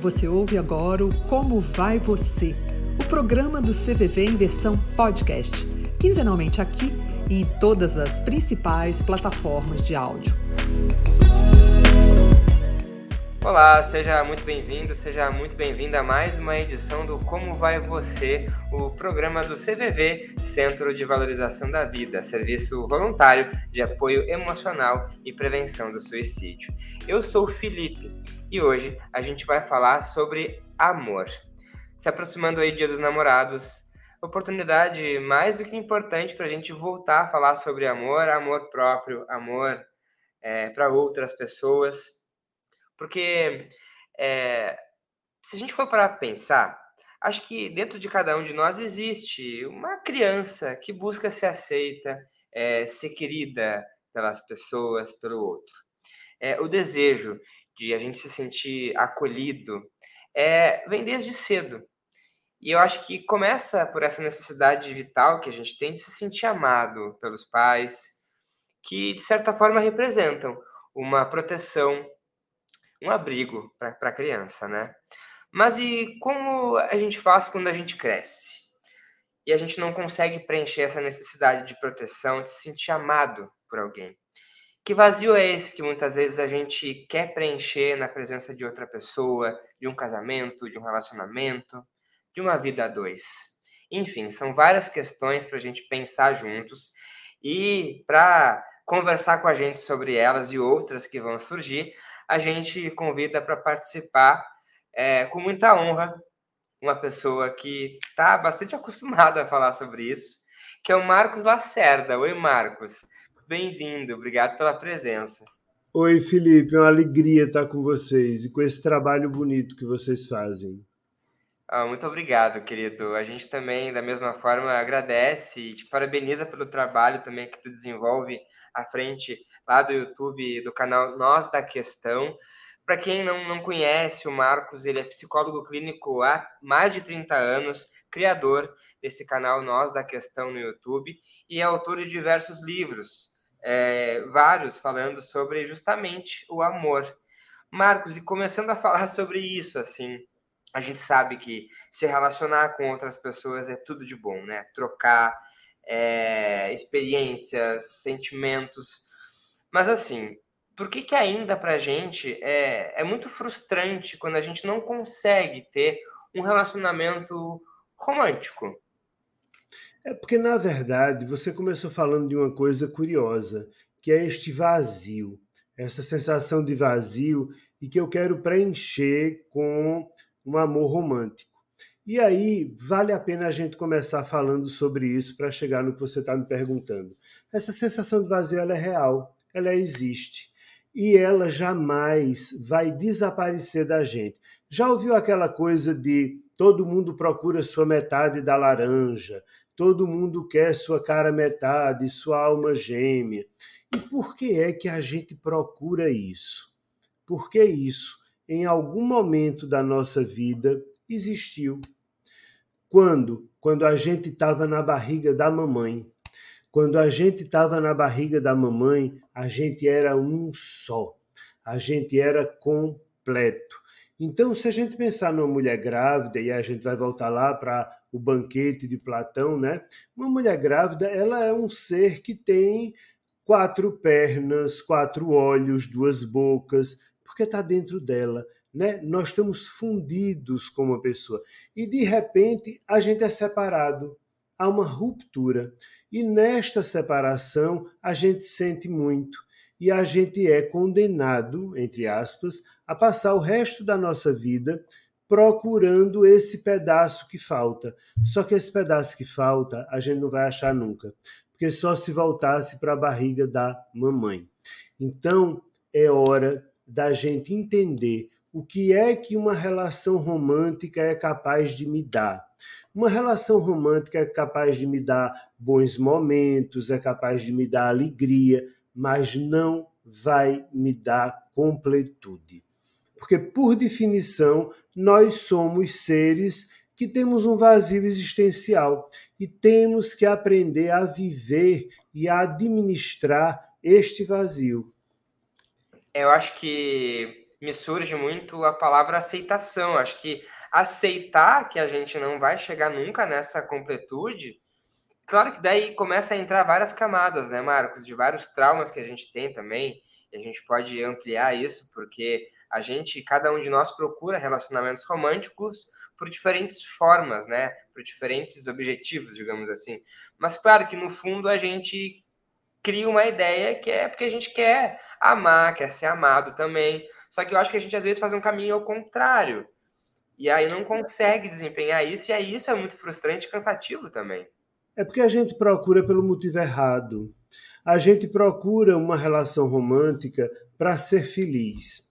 Você ouve agora o Como Vai Você, o programa do CVV em versão podcast, quinzenalmente aqui e em todas as principais plataformas de áudio. Olá, seja muito bem-vindo, seja muito bem-vinda a mais uma edição do Como Vai Você, o programa do CVV, Centro de Valorização da Vida, serviço voluntário de apoio emocional e prevenção do suicídio. Eu sou o Felipe e hoje a gente vai falar sobre amor. Se aproximando aí do Dia dos Namorados, oportunidade mais do que importante para a gente voltar a falar sobre amor, amor próprio, amor é, para outras pessoas, porque é, se a gente for para pensar, acho que dentro de cada um de nós existe uma criança que busca ser aceita, é, ser querida pelas pessoas, pelo outro. É, o desejo de a gente se sentir acolhido, é, vem desde cedo. E eu acho que começa por essa necessidade vital que a gente tem de se sentir amado pelos pais, que de certa forma representam uma proteção, um abrigo para a criança, né? Mas e como a gente faz quando a gente cresce? E a gente não consegue preencher essa necessidade de proteção, de se sentir amado por alguém. Que vazio é esse que muitas vezes a gente quer preencher na presença de outra pessoa, de um casamento, de um relacionamento, de uma vida a dois? Enfim, são várias questões para a gente pensar juntos e para conversar com a gente sobre elas e outras que vão surgir, a gente convida para participar é, com muita honra uma pessoa que está bastante acostumada a falar sobre isso, que é o Marcos Lacerda. Oi, Marcos. Bem-vindo, obrigado pela presença. Oi, Felipe, é uma alegria estar com vocês e com esse trabalho bonito que vocês fazem. Ah, muito obrigado, querido. A gente também, da mesma forma, agradece e te parabeniza pelo trabalho também que tu desenvolve à frente lá do YouTube, do canal Nós da Questão. Para quem não, não conhece, o Marcos ele é psicólogo clínico há mais de 30 anos, criador desse canal Nós da Questão no YouTube e é autor de diversos livros, é, vários falando sobre justamente o amor. Marcos, e começando a falar sobre isso, assim, a gente sabe que se relacionar com outras pessoas é tudo de bom, né? Trocar é, experiências, sentimentos. Mas assim, por que que ainda pra gente é, é muito frustrante quando a gente não consegue ter um relacionamento romântico? É porque, na verdade, você começou falando de uma coisa curiosa, que é este vazio, essa sensação de vazio e que eu quero preencher com um amor romântico. E aí, vale a pena a gente começar falando sobre isso para chegar no que você está me perguntando. Essa sensação de vazio ela é real, ela existe. E ela jamais vai desaparecer da gente. Já ouviu aquela coisa de todo mundo procura sua metade da laranja, Todo mundo quer sua cara metade, sua alma gêmea. E por que é que a gente procura isso? Porque isso, em algum momento da nossa vida, existiu. Quando? Quando a gente estava na barriga da mamãe. Quando a gente estava na barriga da mamãe, a gente era um só. A gente era completo. Então, se a gente pensar numa mulher grávida, e a gente vai voltar lá para o banquete de Platão, né? Uma mulher grávida, ela é um ser que tem quatro pernas, quatro olhos, duas bocas, porque está dentro dela, né? Nós estamos fundidos com uma pessoa e de repente a gente é separado, há uma ruptura e nesta separação a gente sente muito e a gente é condenado, entre aspas, a passar o resto da nossa vida procurando esse pedaço que falta. Só que esse pedaço que falta a gente não vai achar nunca, porque só se voltasse para a barriga da mamãe. Então é hora da gente entender o que é que uma relação romântica é capaz de me dar. Uma relação romântica é capaz de me dar bons momentos, é capaz de me dar alegria, mas não vai me dar completude. Porque, por definição, nós somos seres que temos um vazio existencial e temos que aprender a viver e a administrar este vazio. Eu acho que me surge muito a palavra aceitação. Acho que aceitar que a gente não vai chegar nunca nessa completude, claro que daí começa a entrar várias camadas, né, Marcos, de vários traumas que a gente tem também, e a gente pode ampliar isso, porque a gente, cada um de nós procura relacionamentos românticos por diferentes formas, né, por diferentes objetivos, digamos assim. Mas claro que no fundo a gente cria uma ideia que é porque a gente quer amar, quer ser amado também. Só que eu acho que a gente às vezes faz um caminho ao contrário. E aí não consegue desempenhar isso, e aí isso é muito frustrante e cansativo também. É porque a gente procura pelo motivo errado. A gente procura uma relação romântica para ser feliz.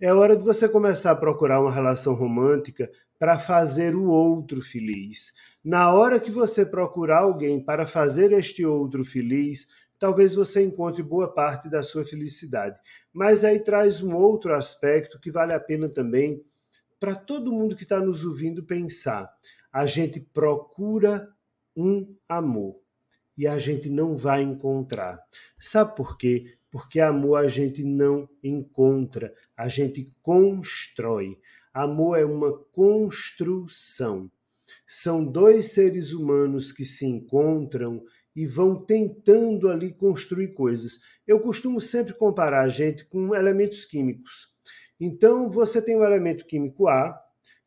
É hora de você começar a procurar uma relação romântica para fazer o outro feliz. Na hora que você procurar alguém para fazer este outro feliz, talvez você encontre boa parte da sua felicidade. Mas aí traz um outro aspecto que vale a pena também para todo mundo que está nos ouvindo pensar. A gente procura um amor e a gente não vai encontrar. Sabe por quê? Porque amor a gente não encontra, a gente constrói. Amor é uma construção. São dois seres humanos que se encontram e vão tentando ali construir coisas. Eu costumo sempre comparar a gente com elementos químicos. Então, você tem o elemento químico A,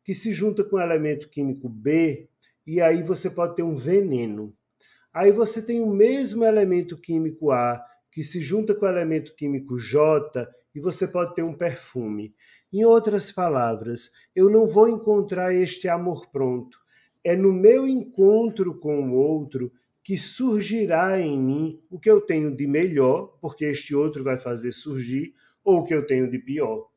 que se junta com o elemento químico B, e aí você pode ter um veneno. Aí você tem o mesmo elemento químico A, que se junta com o elemento químico J, e você pode ter um perfume. Em outras palavras, eu não vou encontrar este amor pronto. É no meu encontro com o outro que surgirá em mim o que eu tenho de melhor, porque este outro vai fazer surgir, ou o que eu tenho de pior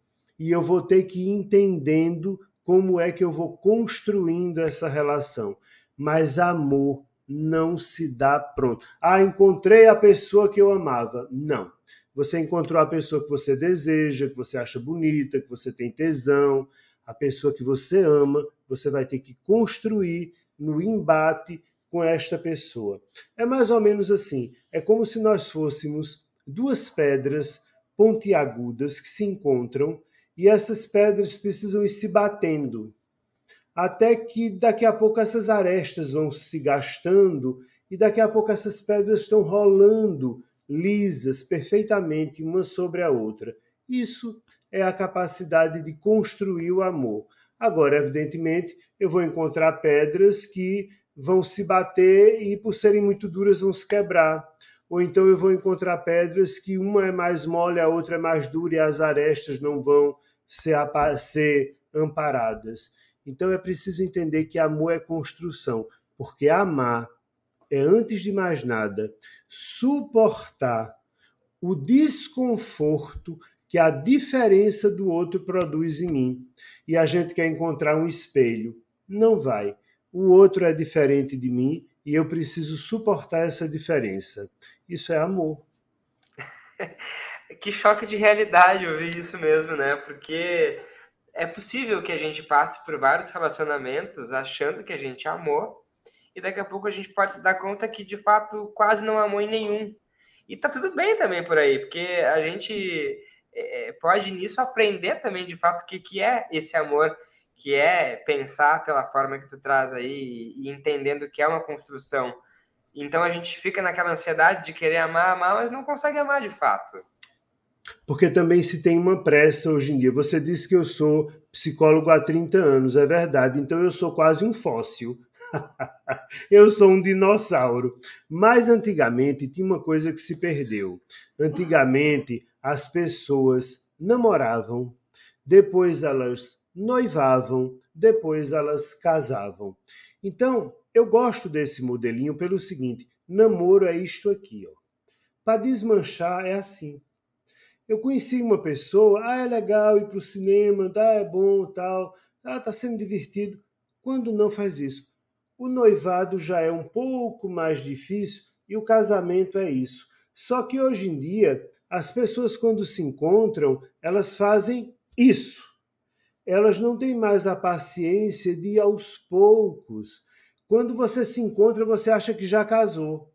e eu vou ter que ir entendendo como é que eu vou construindo essa relação. Mas amor não se dá pronto. Ah, encontrei a pessoa que eu amava. Não. Você encontrou a pessoa que você deseja, que você acha bonita, que você tem tesão, a pessoa que você ama, você vai ter que construir no embate com esta pessoa. É mais ou menos assim. É como se nós fôssemos duas pedras pontiagudas que se encontram e essas pedras precisam ir se batendo, até que daqui a pouco essas arestas vão se gastando e daqui a pouco essas pedras estão rolando lisas perfeitamente uma sobre a outra. Isso é a capacidade de construir o amor. Agora, evidentemente, eu vou encontrar pedras que vão se bater e, por serem muito duras, vão se quebrar ou então eu vou encontrar pedras que uma é mais mole, a outra é mais dura e as arestas não vão ser, ser amparadas. Então é preciso entender que amor é construção, porque amar é, antes de mais nada, suportar o desconforto que a diferença do outro produz em mim. E a gente quer encontrar um espelho. Não vai. O outro é diferente de mim e eu preciso suportar essa diferença. Isso é amor. que choque de realidade ouvir isso mesmo, né? Porque é possível que a gente passe por vários relacionamentos achando que a gente amou e daqui a pouco a gente pode se dar conta que de fato quase não amou em nenhum. E tá tudo bem também por aí, porque a gente é, pode nisso aprender também de fato o que, que é esse amor que é pensar pela forma que tu traz aí e entendendo que é uma construção. Então a gente fica naquela ansiedade de querer amar, amar, mas não consegue amar de fato. Porque também se tem uma pressa hoje em dia. Você disse que eu sou psicólogo há 30 anos, é verdade, então eu sou quase um fóssil. eu sou um dinossauro. Mas antigamente tinha uma coisa que se perdeu. Antigamente as pessoas namoravam, depois elas noivavam, depois elas casavam. Então, eu gosto desse modelinho pelo seguinte: namoro é isto aqui, ó. Para desmanchar é assim. Eu conheci uma pessoa, ah, é legal ir para o cinema, tá, é bom, tal, ah, tá sendo divertido. Quando não faz isso, o noivado já é um pouco mais difícil e o casamento é isso. Só que hoje em dia, as pessoas quando se encontram, elas fazem isso elas não têm mais a paciência de ir aos poucos. Quando você se encontra, você acha que já casou.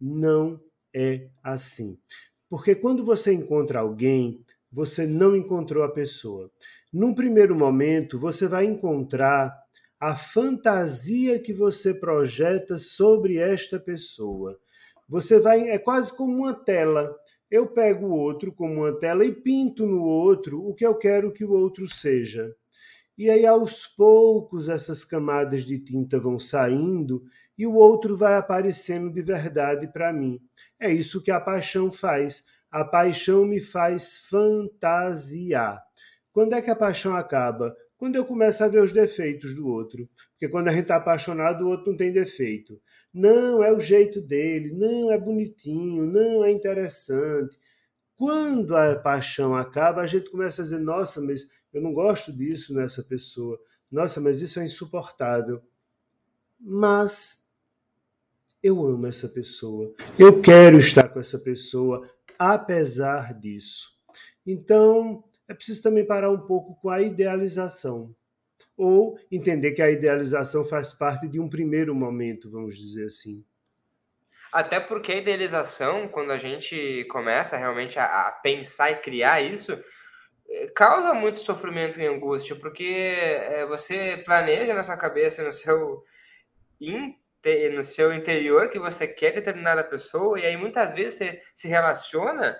Não é assim. Porque quando você encontra alguém, você não encontrou a pessoa. Num primeiro momento, você vai encontrar a fantasia que você projeta sobre esta pessoa. Você vai é quase como uma tela. Eu pego o outro como uma tela e pinto no outro o que eu quero que o outro seja. E aí aos poucos essas camadas de tinta vão saindo e o outro vai aparecendo de verdade para mim. É isso que a paixão faz. A paixão me faz fantasiar. Quando é que a paixão acaba? Quando eu começo a ver os defeitos do outro. Porque quando a gente está apaixonado, o outro não tem defeito. Não, é o jeito dele, não, é bonitinho, não, é interessante. Quando a paixão acaba, a gente começa a dizer: nossa, mas eu não gosto disso nessa pessoa. Nossa, mas isso é insuportável. Mas eu amo essa pessoa. Eu quero estar com essa pessoa, apesar disso. Então, é preciso também parar um pouco com a idealização. Ou entender que a idealização faz parte de um primeiro momento, vamos dizer assim. Até porque a idealização, quando a gente começa realmente a, a pensar e criar isso, eh, causa muito sofrimento e angústia, porque é, você planeja na sua cabeça, no seu, no seu interior, que você quer determinada pessoa, e aí muitas vezes você se relaciona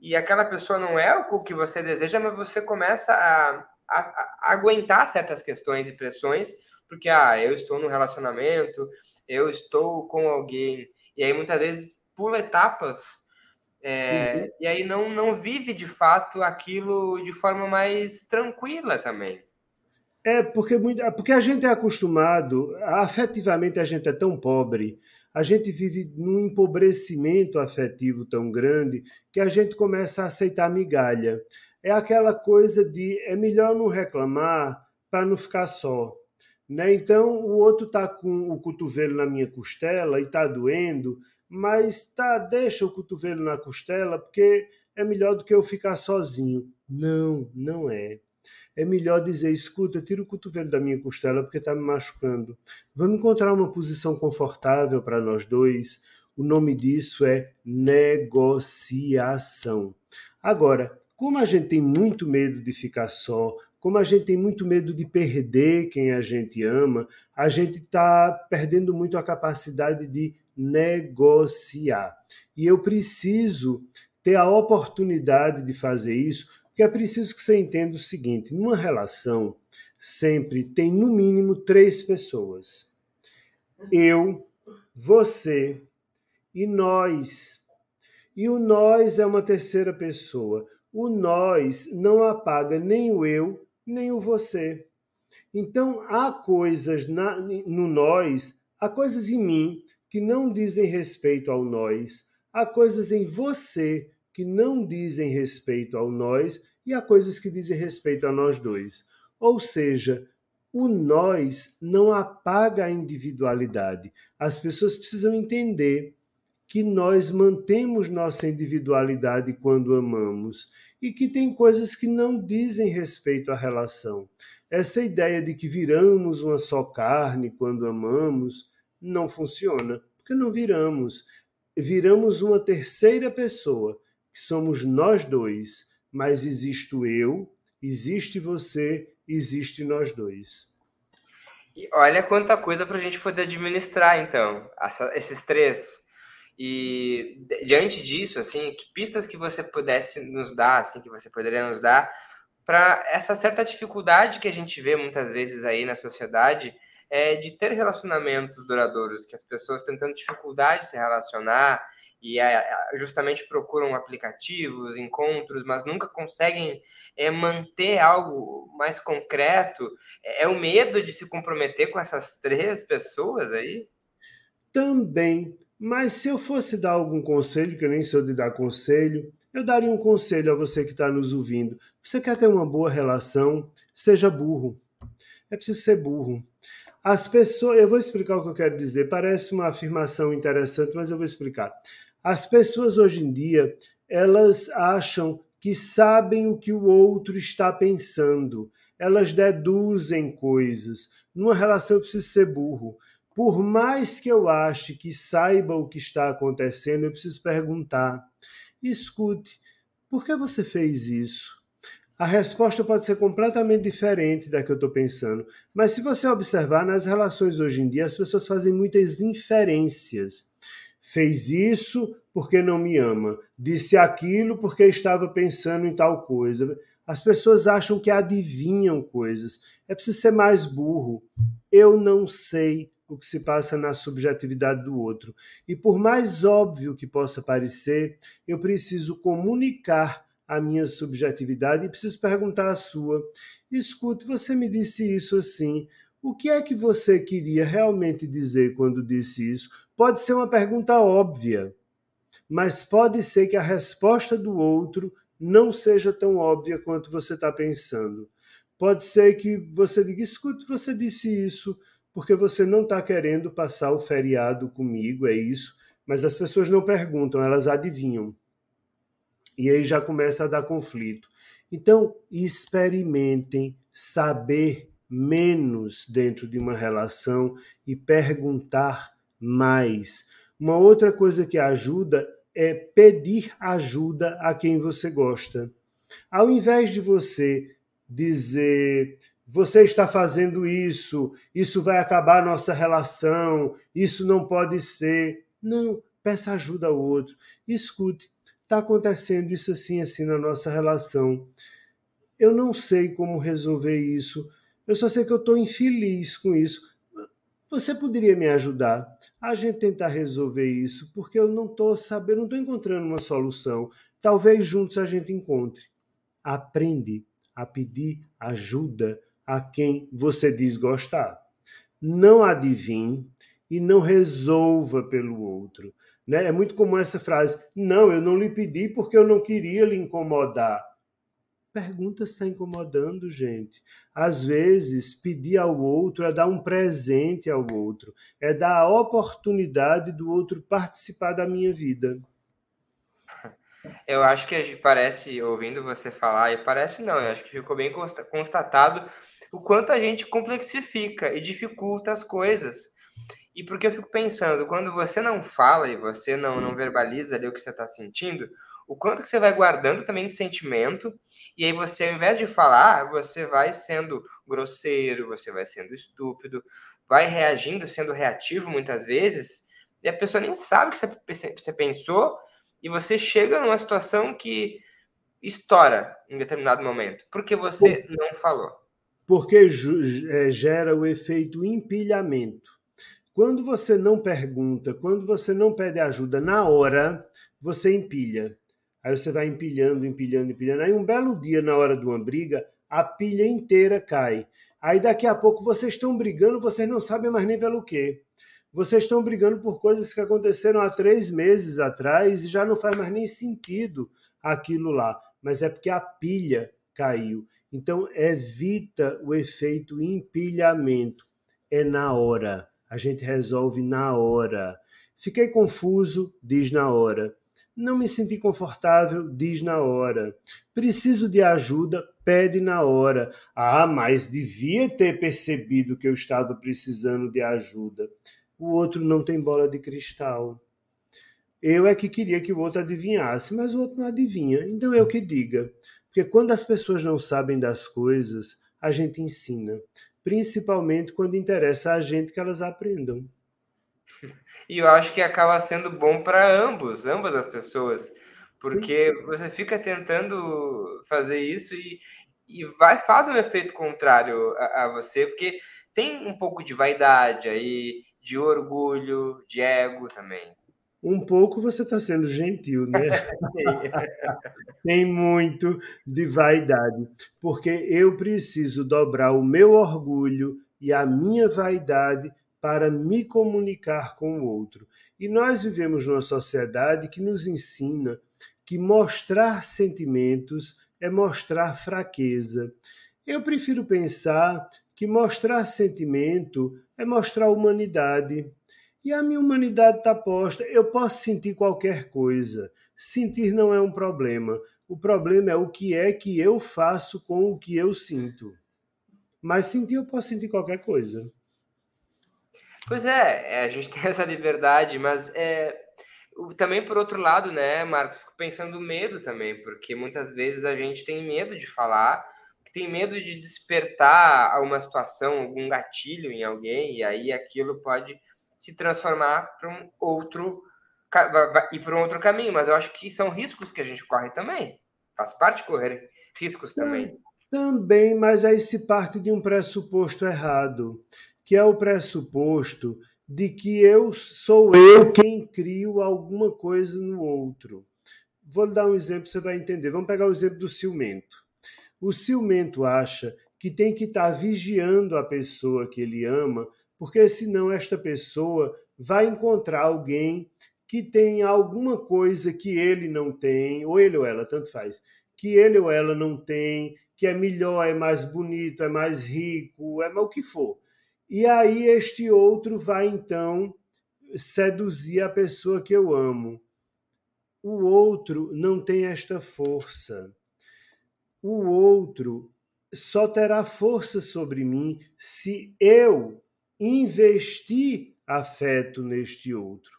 e aquela pessoa não é o que você deseja, mas você começa a, a, a aguentar certas questões e pressões, porque ah, eu estou num relacionamento, eu estou com alguém, e aí muitas vezes pula etapas é, uhum. e aí não, não vive de fato aquilo de forma mais tranquila também. É porque, porque a gente é acostumado, afetivamente a gente é tão pobre a gente vive num empobrecimento afetivo tão grande que a gente começa a aceitar migalha. É aquela coisa de é melhor não reclamar para não ficar só. Né? Então o outro está com o cotovelo na minha costela e está doendo, mas tá, deixa o cotovelo na costela porque é melhor do que eu ficar sozinho. Não, não é é melhor dizer: escuta, tira o cotovelo da minha costela porque está me machucando. Vamos encontrar uma posição confortável para nós dois. O nome disso é negociação. Agora, como a gente tem muito medo de ficar só, como a gente tem muito medo de perder quem a gente ama, a gente está perdendo muito a capacidade de negociar. E eu preciso ter a oportunidade de fazer isso que é preciso que você entenda o seguinte: numa relação, sempre tem no mínimo três pessoas. Eu, você e nós. E o nós é uma terceira pessoa. O nós não apaga nem o eu, nem o você. Então, há coisas na, no nós, há coisas em mim que não dizem respeito ao nós, há coisas em você que não dizem respeito ao nós e há coisas que dizem respeito a nós dois. Ou seja, o nós não apaga a individualidade. As pessoas precisam entender que nós mantemos nossa individualidade quando amamos e que tem coisas que não dizem respeito à relação. Essa ideia de que viramos uma só carne quando amamos não funciona, porque não viramos. Viramos uma terceira pessoa, que somos nós dois mas existo eu, existe você, existe nós dois. E olha quanta coisa para a gente poder administrar, então, essa, esses três. E diante disso, assim, que pistas que você pudesse nos dar, assim, que você poderia nos dar para essa certa dificuldade que a gente vê muitas vezes aí na sociedade é de ter relacionamentos duradouros, que as pessoas têm tanta dificuldade de se relacionar e é, justamente procuram aplicativos, encontros, mas nunca conseguem é, manter algo mais concreto. É, é o medo de se comprometer com essas três pessoas aí? Também. Mas se eu fosse dar algum conselho, que eu nem sou de dar conselho, eu daria um conselho a você que está nos ouvindo. Você quer ter uma boa relação? Seja burro. É preciso ser burro. As pessoas, eu vou explicar o que eu quero dizer. Parece uma afirmação interessante, mas eu vou explicar. As pessoas hoje em dia, elas acham que sabem o que o outro está pensando. Elas deduzem coisas. Numa relação eu preciso ser burro. Por mais que eu ache que saiba o que está acontecendo, eu preciso perguntar. Escute, por que você fez isso? A resposta pode ser completamente diferente da que eu estou pensando. Mas se você observar nas relações hoje em dia, as pessoas fazem muitas inferências. Fez isso porque não me ama. Disse aquilo porque estava pensando em tal coisa. As pessoas acham que adivinham coisas. É preciso ser mais burro. Eu não sei o que se passa na subjetividade do outro. E por mais óbvio que possa parecer, eu preciso comunicar a minha subjetividade e preciso perguntar a sua. Escute, você me disse isso assim. O que é que você queria realmente dizer quando disse isso? Pode ser uma pergunta óbvia, mas pode ser que a resposta do outro não seja tão óbvia quanto você está pensando. Pode ser que você diga: escute, você disse isso porque você não está querendo passar o feriado comigo, é isso. Mas as pessoas não perguntam, elas adivinham. E aí já começa a dar conflito. Então, experimentem saber menos dentro de uma relação e perguntar mais. Uma outra coisa que ajuda é pedir ajuda a quem você gosta. Ao invés de você dizer você está fazendo isso, isso vai acabar nossa relação, isso não pode ser. Não, peça ajuda ao outro. Escute, está acontecendo isso assim, assim na nossa relação. Eu não sei como resolver isso. Eu só sei que eu estou infeliz com isso. Você poderia me ajudar a gente tentar resolver isso, porque eu não estou sabendo, não estou encontrando uma solução. Talvez juntos a gente encontre. Aprende a pedir ajuda a quem você diz gostar. Não adivinhe e não resolva pelo outro. Né? É muito comum essa frase: não, eu não lhe pedi porque eu não queria lhe incomodar. Pergunta se está incomodando, gente. Às vezes, pedir ao outro é dar um presente ao outro, é dar a oportunidade do outro participar da minha vida. Eu acho que parece, ouvindo você falar, e parece não, eu acho que ficou bem constatado o quanto a gente complexifica e dificulta as coisas. E porque eu fico pensando, quando você não fala e você não, não verbaliza ali o que você está sentindo, o quanto que você vai guardando também de sentimento, e aí você, ao invés de falar, você vai sendo grosseiro, você vai sendo estúpido, vai reagindo, sendo reativo muitas vezes, e a pessoa nem sabe o que você pensou, e você chega numa situação que estoura em determinado momento, porque você não falou porque é, gera o efeito empilhamento. Quando você não pergunta, quando você não pede ajuda na hora, você empilha. Aí você vai empilhando, empilhando, empilhando. Aí um belo dia, na hora de uma briga, a pilha inteira cai. Aí daqui a pouco vocês estão brigando, vocês não sabem mais nem pelo quê. Vocês estão brigando por coisas que aconteceram há três meses atrás e já não faz mais nem sentido aquilo lá. Mas é porque a pilha caiu. Então, evita o efeito empilhamento. É na hora. A gente resolve na hora. Fiquei confuso, diz na hora. Não me senti confortável, diz na hora. Preciso de ajuda, pede na hora. Ah, mas devia ter percebido que eu estava precisando de ajuda. O outro não tem bola de cristal. Eu é que queria que o outro adivinhasse, mas o outro não adivinha. Então eu que diga. Porque quando as pessoas não sabem das coisas, a gente ensina, principalmente quando interessa a gente que elas aprendam. E eu acho que acaba sendo bom para ambos, ambas as pessoas, porque você fica tentando fazer isso e, e vai faz um efeito contrário a, a você, porque tem um pouco de vaidade aí, de orgulho, de ego também. Um pouco você está sendo gentil, né? Tem muito de vaidade, porque eu preciso dobrar o meu orgulho e a minha vaidade para me comunicar com o outro. E nós vivemos numa sociedade que nos ensina que mostrar sentimentos é mostrar fraqueza. Eu prefiro pensar que mostrar sentimento é mostrar humanidade. E a minha humanidade está posta. Eu posso sentir qualquer coisa. Sentir não é um problema. O problema é o que é que eu faço com o que eu sinto. Mas sentir, eu posso sentir qualquer coisa. Pois é, é a gente tem essa liberdade, mas é, Também por outro lado, né, Marcos, fico pensando no medo também, porque muitas vezes a gente tem medo de falar, tem medo de despertar uma situação, algum gatilho em alguém, e aí aquilo pode se transformar para um outro ir para um outro caminho, mas eu acho que são riscos que a gente corre também. Faz parte correr riscos também. Também, mas aí se parte de um pressuposto errado, que é o pressuposto de que eu sou eu quem crio alguma coisa no outro. Vou lhe dar um exemplo, você vai entender. Vamos pegar o exemplo do ciumento. O ciumento acha que tem que estar vigiando a pessoa que ele ama, porque senão esta pessoa vai encontrar alguém que tem alguma coisa que ele não tem, ou ele ou ela, tanto faz, que ele ou ela não tem, que é melhor, é mais bonito, é mais rico, é o que for. E aí este outro vai então seduzir a pessoa que eu amo. O outro não tem esta força. O outro só terá força sobre mim se eu investir afeto neste outro.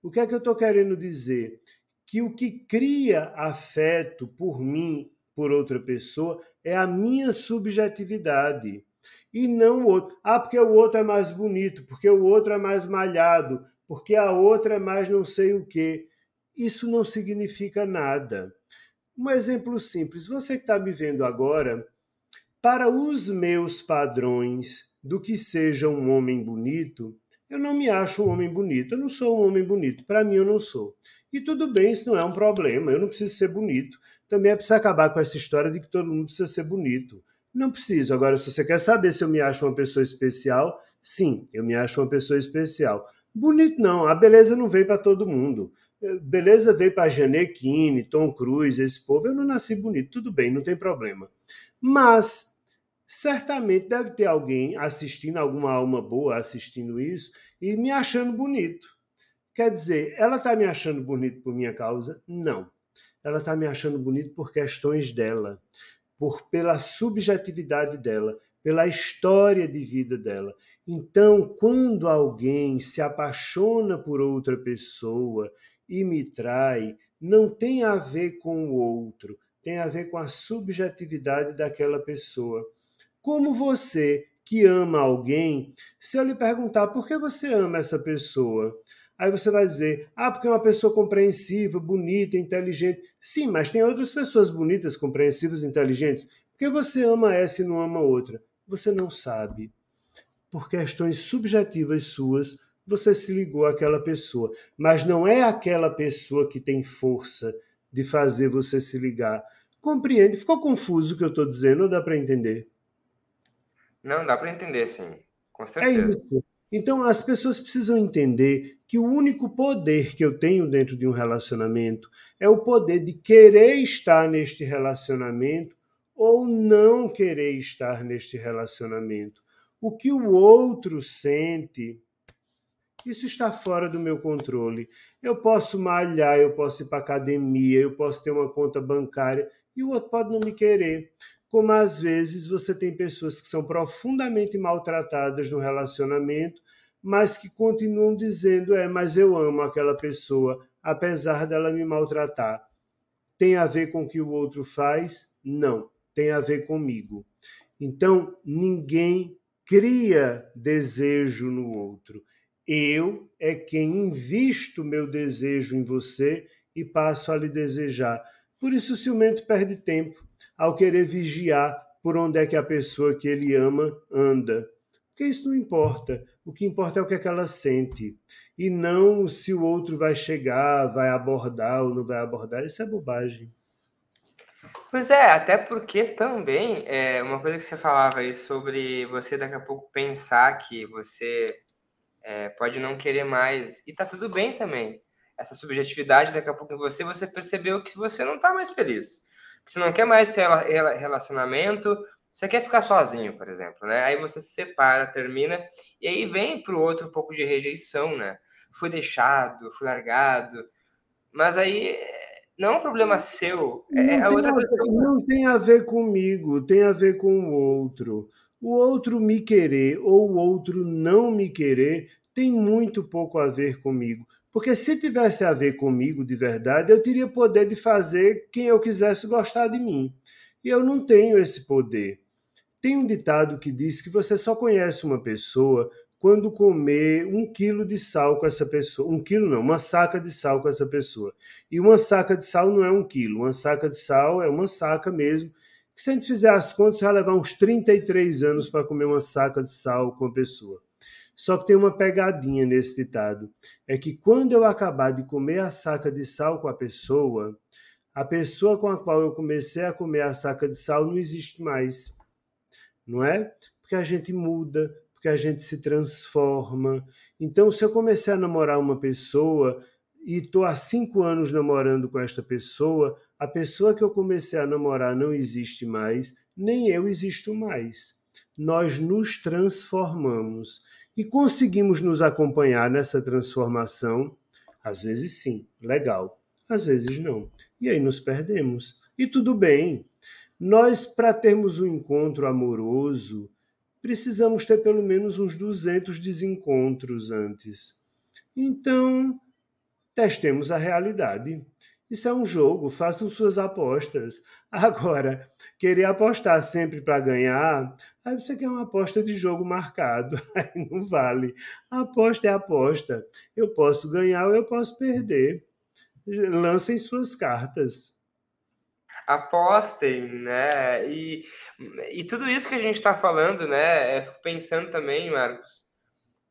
O que é que eu estou querendo dizer? Que o que cria afeto por mim, por outra pessoa, é a minha subjetividade e não o outro. Ah, porque o outro é mais bonito, porque o outro é mais malhado, porque a outra é mais não sei o quê. Isso não significa nada. Um exemplo simples: você que está me vendo agora, para os meus padrões do que seja um homem bonito, eu não me acho um homem bonito, eu não sou um homem bonito, para mim eu não sou. E tudo bem, isso não é um problema, eu não preciso ser bonito. Também é preciso acabar com essa história de que todo mundo precisa ser bonito. Não preciso. Agora, se você quer saber se eu me acho uma pessoa especial, sim, eu me acho uma pessoa especial. Bonito não, a beleza não veio para todo mundo. Beleza veio para Janequine, Tom Cruise, esse povo. Eu não nasci bonito, tudo bem, não tem problema. Mas certamente deve ter alguém assistindo, alguma alma boa assistindo isso e me achando bonito. Quer dizer, ela está me achando bonito por minha causa? Não. Ela está me achando bonito por questões dela, por pela subjetividade dela, pela história de vida dela. Então, quando alguém se apaixona por outra pessoa e me trai, não tem a ver com o outro, tem a ver com a subjetividade daquela pessoa. Como você que ama alguém, se eu lhe perguntar por que você ama essa pessoa, aí você vai dizer: ah, porque é uma pessoa compreensiva, bonita, inteligente. Sim, mas tem outras pessoas bonitas, compreensivas, inteligentes. Por que você ama essa e não ama outra? Você não sabe. Por questões subjetivas suas, você se ligou àquela pessoa. Mas não é aquela pessoa que tem força de fazer você se ligar. Compreende? Ficou confuso o que eu estou dizendo ou dá para entender? Não, dá para entender, sim. Com é certeza. É isso. Então, as pessoas precisam entender que o único poder que eu tenho dentro de um relacionamento é o poder de querer estar neste relacionamento ou não querer estar neste relacionamento. O que o outro sente, isso está fora do meu controle. Eu posso malhar, eu posso ir para academia, eu posso ter uma conta bancária e o outro pode não me querer como às vezes você tem pessoas que são profundamente maltratadas no relacionamento, mas que continuam dizendo: é, mas eu amo aquela pessoa, apesar dela me maltratar. Tem a ver com o que o outro faz? Não, tem a ver comigo. Então, ninguém cria desejo no outro. Eu é quem invisto meu desejo em você e passo a lhe desejar. Por isso o ciumento perde tempo ao querer vigiar por onde é que a pessoa que ele ama anda. Porque isso não importa. O que importa é o que, é que ela sente. E não se o outro vai chegar, vai abordar ou não vai abordar. Isso é bobagem. Pois é, até porque também é uma coisa que você falava aí sobre você daqui a pouco pensar que você é, pode não querer mais. E tá tudo bem também. Essa subjetividade, daqui a pouco em você, você percebeu que você não tá mais feliz você não quer mais relacionamento, você quer ficar sozinho, por exemplo, né? Aí você se separa, termina, e aí vem pro outro um pouco de rejeição, né? Fui deixado, fui largado, mas aí não é um problema seu, é, é a outra pessoa. Não tem a ver comigo, tem a ver com o outro. O outro me querer ou o outro não me querer tem muito pouco a ver comigo. Porque se tivesse a ver comigo de verdade, eu teria poder de fazer quem eu quisesse gostar de mim. E eu não tenho esse poder. Tem um ditado que diz que você só conhece uma pessoa quando comer um quilo de sal com essa pessoa. Um quilo não, uma saca de sal com essa pessoa. E uma saca de sal não é um quilo, uma saca de sal é uma saca mesmo. Que se a gente fizer as contas, vai levar uns 33 anos para comer uma saca de sal com a pessoa. Só que tem uma pegadinha nesse ditado. É que quando eu acabar de comer a saca de sal com a pessoa, a pessoa com a qual eu comecei a comer a saca de sal não existe mais. Não é? Porque a gente muda, porque a gente se transforma. Então, se eu comecei a namorar uma pessoa e estou há cinco anos namorando com esta pessoa, a pessoa que eu comecei a namorar não existe mais, nem eu existo mais. Nós nos transformamos e conseguimos nos acompanhar nessa transformação. Às vezes sim, legal, às vezes não. E aí nos perdemos. E tudo bem. Nós, para termos um encontro amoroso, precisamos ter pelo menos uns 200 desencontros antes. Então, testemos a realidade. Isso é um jogo, façam suas apostas. Agora, querer apostar sempre para ganhar, aí você quer uma aposta de jogo marcado, aí não vale. Aposta é aposta. Eu posso ganhar ou eu posso perder. Lancem suas cartas apostem, né? E, e tudo isso que a gente está falando, né? É, fico pensando também, Marcos,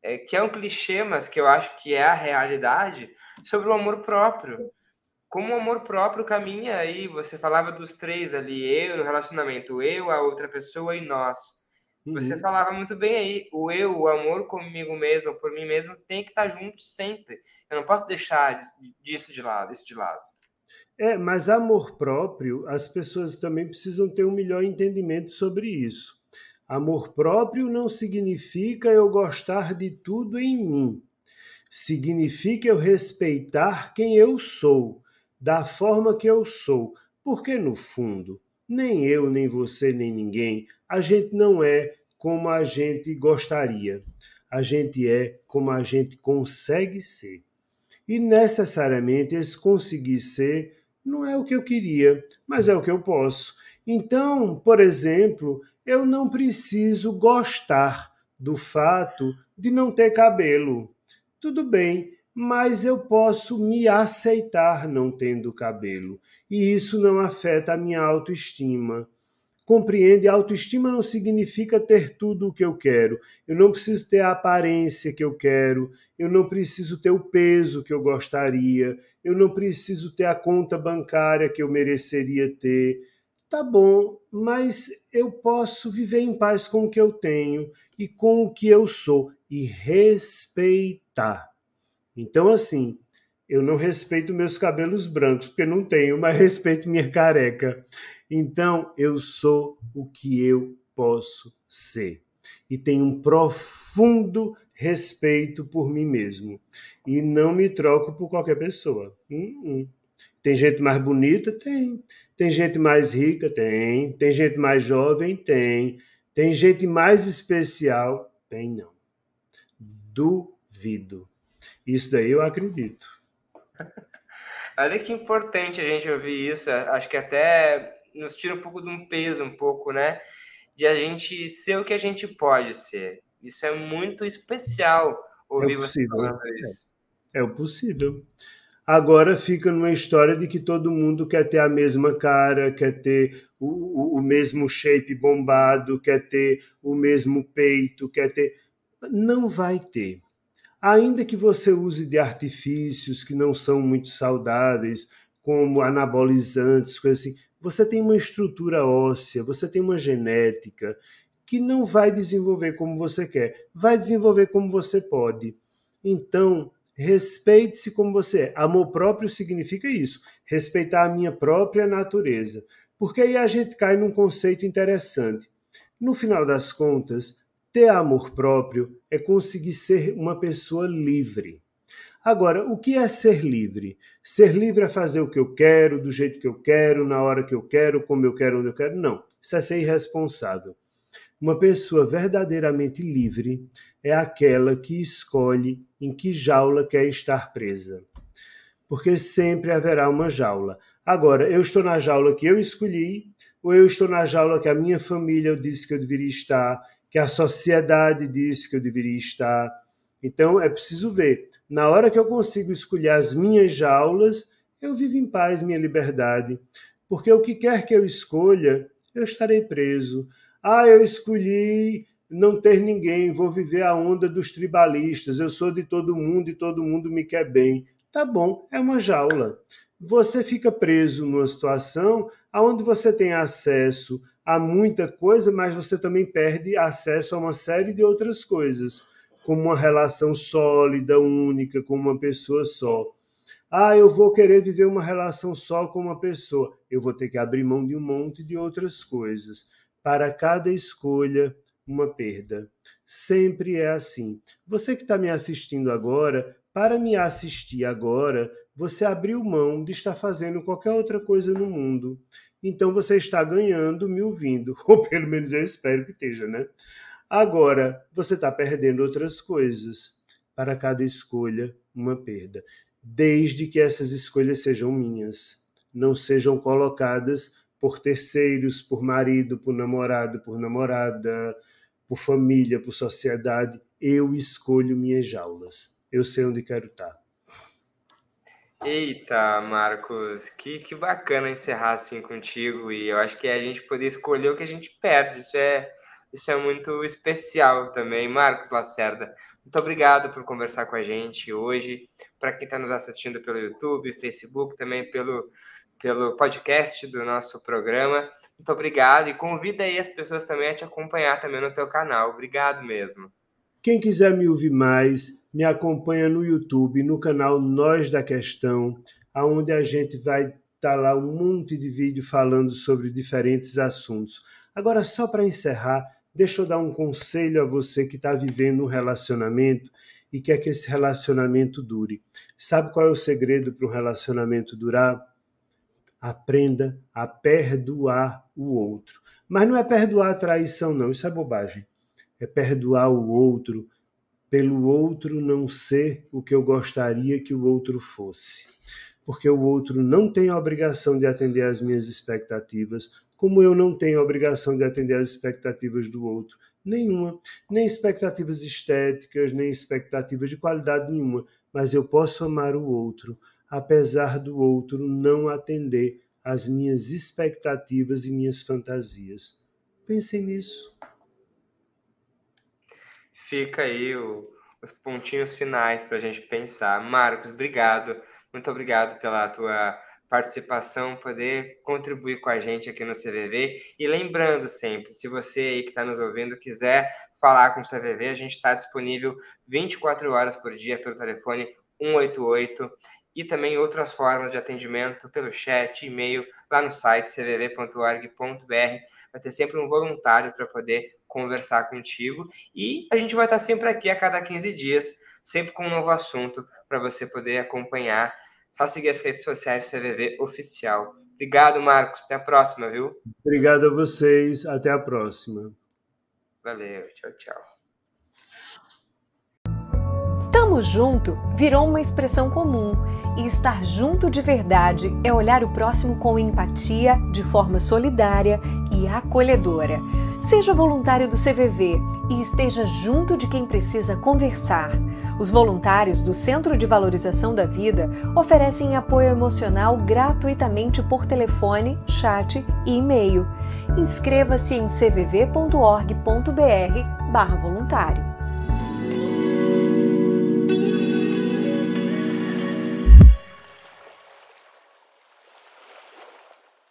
é, que é um clichê, mas que eu acho que é a realidade sobre o amor próprio. Como o amor próprio caminha aí, você falava dos três ali, eu no relacionamento, eu, a outra pessoa e nós. Você uhum. falava muito bem aí, o eu, o amor comigo mesmo, por mim mesmo, tem que estar junto sempre. Eu não posso deixar disso de lado, isso de lado. É, mas amor próprio, as pessoas também precisam ter um melhor entendimento sobre isso. Amor próprio não significa eu gostar de tudo em mim. Significa eu respeitar quem eu sou, da forma que eu sou. Porque, no fundo, nem eu, nem você, nem ninguém, a gente não é como a gente gostaria. A gente é como a gente consegue ser. E necessariamente esse conseguir ser não é o que eu queria, mas é o que eu posso. Então, por exemplo, eu não preciso gostar do fato de não ter cabelo. Tudo bem, mas eu posso me aceitar não tendo cabelo. E isso não afeta a minha autoestima. Compreende? Autoestima não significa ter tudo o que eu quero. Eu não preciso ter a aparência que eu quero. Eu não preciso ter o peso que eu gostaria. Eu não preciso ter a conta bancária que eu mereceria ter. Tá bom, mas eu posso viver em paz com o que eu tenho e com o que eu sou e respeitar. Então, assim, eu não respeito meus cabelos brancos, porque não tenho, mas respeito minha careca. Então, eu sou o que eu posso ser. E tenho um profundo respeito por mim mesmo. E não me troco por qualquer pessoa. Hum, hum. Tem gente mais bonita? Tem. Tem gente mais rica? Tem. Tem gente mais jovem? Tem. Tem gente mais especial? Tem não. Duvido. Isso daí eu acredito. Olha que importante a gente ouvir isso. Acho que até nos tira um pouco de um peso, um pouco, né? De a gente ser o que a gente pode ser. Isso é muito especial ouvir é você falando isso. É, é o possível. Agora fica numa história de que todo mundo quer ter a mesma cara, quer ter o, o, o mesmo shape bombado, quer ter o mesmo peito, quer ter. Não vai ter. Ainda que você use de artifícios que não são muito saudáveis, como anabolizantes, coisas assim, você tem uma estrutura óssea, você tem uma genética que não vai desenvolver como você quer, vai desenvolver como você pode. Então, respeite-se como você é. Amor próprio significa isso, respeitar a minha própria natureza. Porque aí a gente cai num conceito interessante. No final das contas, ter amor próprio é conseguir ser uma pessoa livre. Agora, o que é ser livre? Ser livre é fazer o que eu quero, do jeito que eu quero, na hora que eu quero, como eu quero, onde eu quero? Não. Isso é ser irresponsável. Uma pessoa verdadeiramente livre é aquela que escolhe em que jaula quer estar presa. Porque sempre haverá uma jaula. Agora, eu estou na jaula que eu escolhi, ou eu estou na jaula que a minha família disse que eu deveria estar, que a sociedade disse que eu deveria estar. Então, é preciso ver. Na hora que eu consigo escolher as minhas jaulas, eu vivo em paz, minha liberdade. Porque o que quer que eu escolha, eu estarei preso. Ah, eu escolhi não ter ninguém, vou viver a onda dos tribalistas, eu sou de todo mundo e todo mundo me quer bem. Tá bom, é uma jaula. Você fica preso numa situação onde você tem acesso a muita coisa, mas você também perde acesso a uma série de outras coisas, como uma relação sólida, única, com uma pessoa só. Ah, eu vou querer viver uma relação só com uma pessoa. Eu vou ter que abrir mão de um monte de outras coisas. Para cada escolha, uma perda. Sempre é assim. Você que está me assistindo agora, para me assistir agora, você abriu mão de estar fazendo qualquer outra coisa no mundo. Então você está ganhando me ouvindo, ou pelo menos eu espero que esteja, né? Agora, você está perdendo outras coisas. Para cada escolha, uma perda. Desde que essas escolhas sejam minhas, não sejam colocadas por terceiros, por marido, por namorado, por namorada, por família, por sociedade, eu escolho minhas jaulas. Eu sei onde quero estar. Eita, Marcos, que, que bacana encerrar assim contigo. E eu acho que é a gente poder escolher o que a gente perde. Isso é, isso é muito especial também. Marcos Lacerda, muito obrigado por conversar com a gente hoje. Para quem está nos assistindo pelo YouTube, Facebook, também pelo, pelo podcast do nosso programa. Muito obrigado e convida aí as pessoas também a te acompanhar também no teu canal. Obrigado mesmo. Quem quiser me ouvir mais, me acompanha no YouTube, no canal Nós da Questão, aonde a gente vai estar tá lá um monte de vídeo falando sobre diferentes assuntos. Agora, só para encerrar, deixa eu dar um conselho a você que está vivendo um relacionamento e quer que esse relacionamento dure. Sabe qual é o segredo para um relacionamento durar? aprenda a perdoar o outro. Mas não é perdoar a traição, não, isso é bobagem. É perdoar o outro pelo outro não ser o que eu gostaria que o outro fosse. Porque o outro não tem a obrigação de atender às minhas expectativas, como eu não tenho a obrigação de atender às expectativas do outro. Nenhuma. Nem expectativas estéticas, nem expectativas de qualidade nenhuma. Mas eu posso amar o outro apesar do outro não atender às minhas expectativas e minhas fantasias. Pensem nisso. Fica aí o, os pontinhos finais para a gente pensar. Marcos, obrigado. Muito obrigado pela tua participação, poder contribuir com a gente aqui no CVV. E lembrando sempre, se você aí que está nos ouvindo quiser falar com o CVV, a gente está disponível 24 horas por dia pelo telefone 188 e também outras formas de atendimento pelo chat, e-mail, lá no site cvv.org.br. Vai ter sempre um voluntário para poder conversar contigo e a gente vai estar sempre aqui a cada 15 dias, sempre com um novo assunto para você poder acompanhar. Só seguir as redes sociais do CVV Oficial. Obrigado, Marcos. Até a próxima, viu? Obrigado a vocês. Até a próxima. Valeu. Tchau, tchau. Tamo junto virou uma expressão comum e estar junto de verdade é olhar o próximo com empatia, de forma solidária e acolhedora. Seja voluntário do CVV e esteja junto de quem precisa conversar. Os voluntários do Centro de Valorização da Vida oferecem apoio emocional gratuitamente por telefone, chat e e-mail. Inscreva-se em cvv.org.br/voluntário.